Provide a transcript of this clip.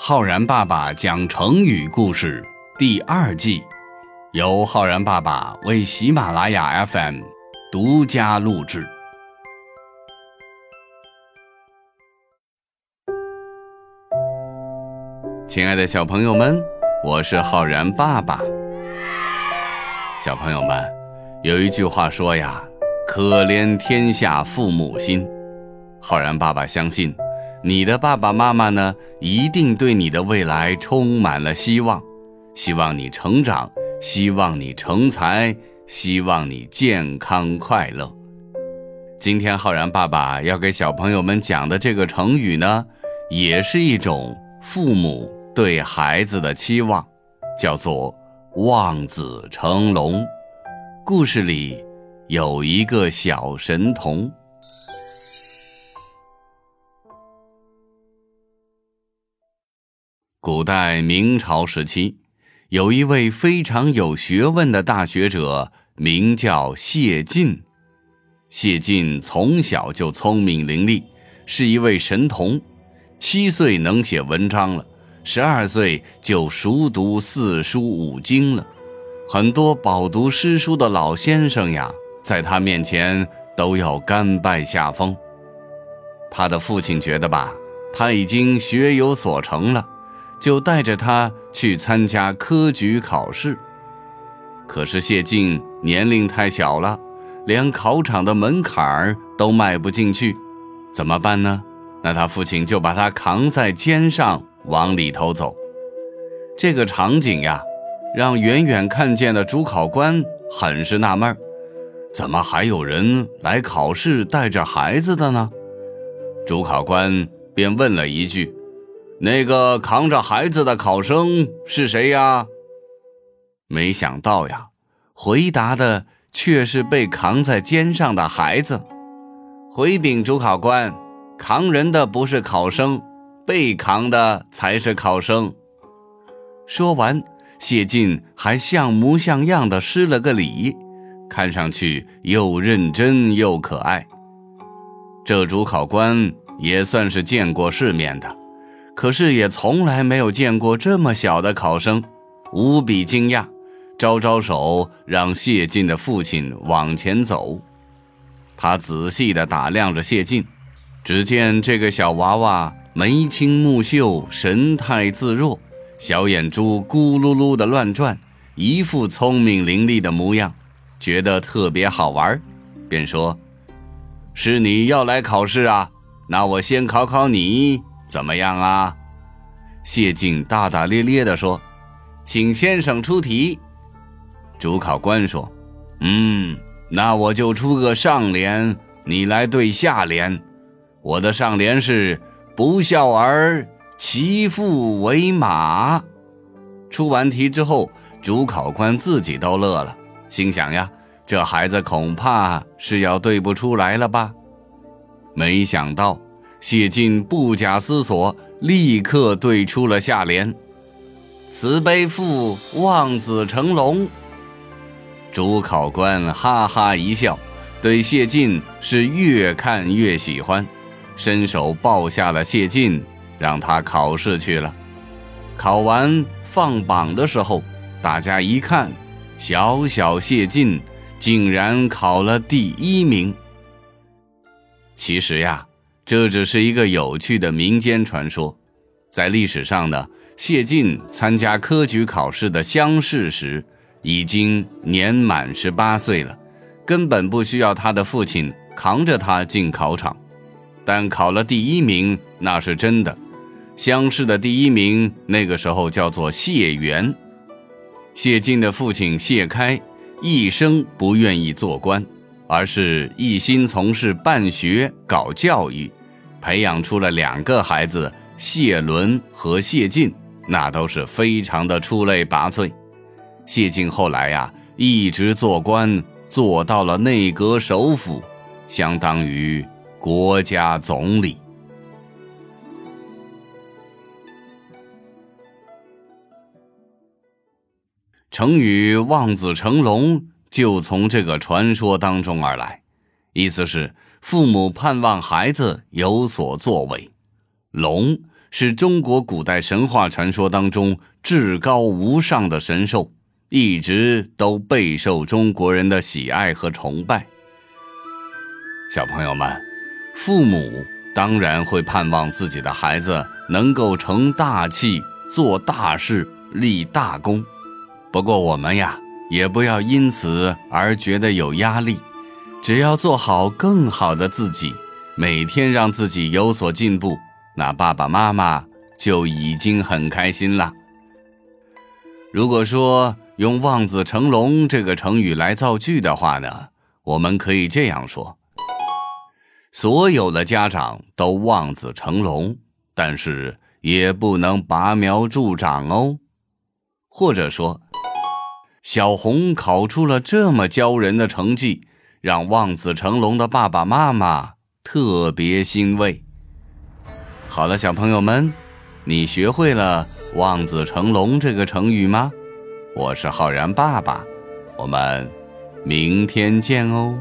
浩然爸爸讲成语故事第二季，由浩然爸爸为喜马拉雅 FM 独家录制。亲爱的小朋友们，我是浩然爸爸。小朋友们，有一句话说呀：“可怜天下父母心。”浩然爸爸相信。你的爸爸妈妈呢，一定对你的未来充满了希望，希望你成长，希望你成才，希望你健康快乐。今天浩然爸爸要给小朋友们讲的这个成语呢，也是一种父母对孩子的期望，叫做望子成龙。故事里有一个小神童。古代明朝时期，有一位非常有学问的大学者，名叫谢晋。谢晋从小就聪明伶俐，是一位神童。七岁能写文章了，十二岁就熟读四书五经了。很多饱读诗书的老先生呀，在他面前都要甘拜下风。他的父亲觉得吧，他已经学有所成了。就带着他去参加科举考试，可是谢晋年龄太小了，连考场的门槛儿都迈不进去，怎么办呢？那他父亲就把他扛在肩上往里头走。这个场景呀，让远远看见的主考官很是纳闷：怎么还有人来考试带着孩子的呢？主考官便问了一句。那个扛着孩子的考生是谁呀？没想到呀，回答的却是被扛在肩上的孩子。回禀主考官，扛人的不是考生，被扛的才是考生。说完，谢晋还像模像样的施了个礼，看上去又认真又可爱。这主考官也算是见过世面的。可是也从来没有见过这么小的考生，无比惊讶，招招手让谢晋的父亲往前走。他仔细地打量着谢晋，只见这个小娃娃眉清目秀，神态自若，小眼珠咕噜噜地乱转，一副聪明伶俐的模样，觉得特别好玩，便说：“是你要来考试啊？那我先考考你。”怎么样啊？谢晋大大咧咧地说：“请先生出题。”主考官说：“嗯，那我就出个上联，你来对下联。我的上联是‘不孝儿其父为马’。”出完题之后，主考官自己都乐了，心想呀：“这孩子恐怕是要对不出来了吧？”没想到。谢晋不假思索，立刻对出了下联：“慈悲父，望子成龙。”主考官哈哈一笑，对谢晋是越看越喜欢，伸手抱下了谢晋，让他考试去了。考完放榜的时候，大家一看，小小谢晋竟然考了第一名。其实呀。这只是一个有趣的民间传说，在历史上呢，谢晋参加科举考试的乡试时，已经年满十八岁了，根本不需要他的父亲扛着他进考场，但考了第一名那是真的。乡试的第一名那个时候叫做谢元，谢晋的父亲谢开一生不愿意做官，而是一心从事办学搞教育。培养出了两个孩子，谢伦和谢晋，那都是非常的出类拔萃。谢晋后来呀，一直做官，做到了内阁首辅，相当于国家总理。成语“望子成龙”就从这个传说当中而来，意思是。父母盼望孩子有所作为，龙是中国古代神话传说当中至高无上的神兽，一直都备受中国人的喜爱和崇拜。小朋友们，父母当然会盼望自己的孩子能够成大器、做大事、立大功。不过我们呀，也不要因此而觉得有压力，只要做好更好的自己，每天让自己有所进步，那爸爸妈妈就已经很开心了。如果说用“望子成龙”这个成语来造句的话呢，我们可以这样说。所有的家长都望子成龙，但是也不能拔苗助长哦。或者说，小红考出了这么骄人的成绩，让望子成龙的爸爸妈妈特别欣慰。好了，小朋友们，你学会了“望子成龙”这个成语吗？我是浩然爸爸，我们明天见哦。